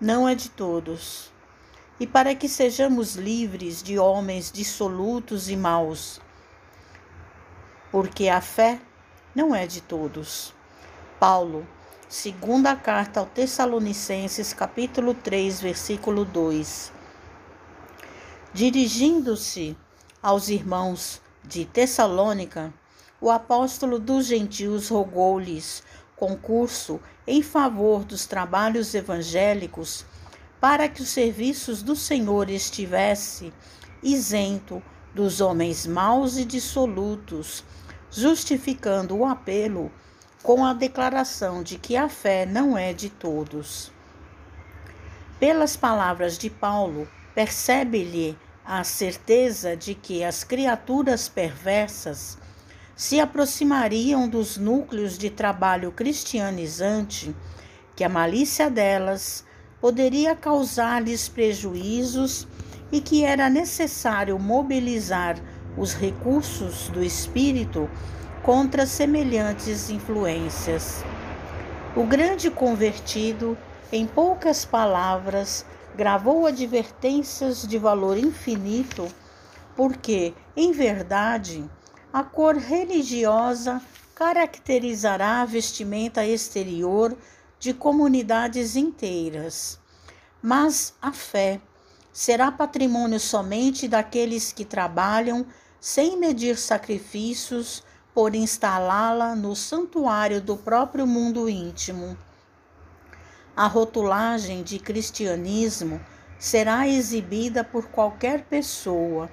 não é de todos. E para que sejamos livres de homens dissolutos e maus, porque a fé não é de todos. Paulo, segunda carta aos Tessalonicenses, capítulo 3, versículo 2. Dirigindo-se aos irmãos de Tessalônica, o apóstolo dos gentios rogou-lhes concurso em favor dos trabalhos evangélicos para que os serviços do Senhor estivesse isento dos homens maus e dissolutos, justificando o apelo com a declaração de que a fé não é de todos. Pelas palavras de Paulo, percebe-lhe a certeza de que as criaturas perversas se aproximariam dos núcleos de trabalho cristianizante, que a malícia delas poderia causar-lhes prejuízos e que era necessário mobilizar os recursos do espírito contra semelhantes influências. O grande convertido, em poucas palavras, gravou advertências de valor infinito, porque, em verdade, a cor religiosa caracterizará a vestimenta exterior de comunidades inteiras. Mas a fé será patrimônio somente daqueles que trabalham sem medir sacrifícios por instalá-la no santuário do próprio mundo íntimo. A rotulagem de cristianismo será exibida por qualquer pessoa.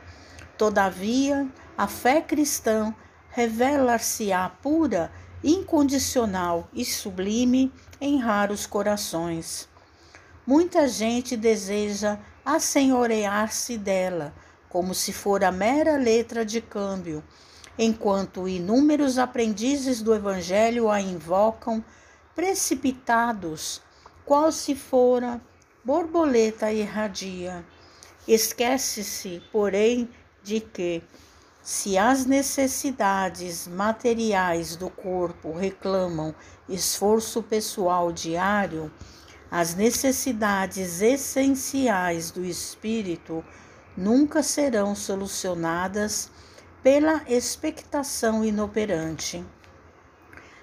Todavia, a fé cristã revelar-se-á pura, incondicional e sublime em raros corações. Muita gente deseja assenhorear-se dela, como se fora mera letra de câmbio, enquanto inúmeros aprendizes do Evangelho a invocam, precipitados, qual se fora borboleta irradia. Esquece-se, porém, de que se as necessidades materiais do corpo reclamam esforço pessoal diário, as necessidades essenciais do espírito nunca serão solucionadas pela expectação inoperante.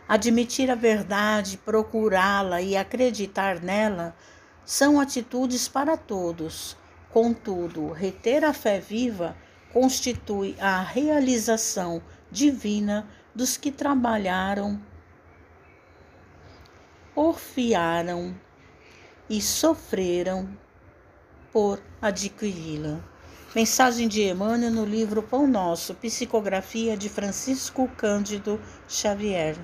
Admitir a verdade, procurá-la e acreditar nela são atitudes para todos. Contudo, reter a fé viva constitui a realização divina dos que trabalharam, porfiaram e sofreram por adquiri-la. Mensagem de Emmanuel no livro Pão Nosso, psicografia de Francisco Cândido Xavier.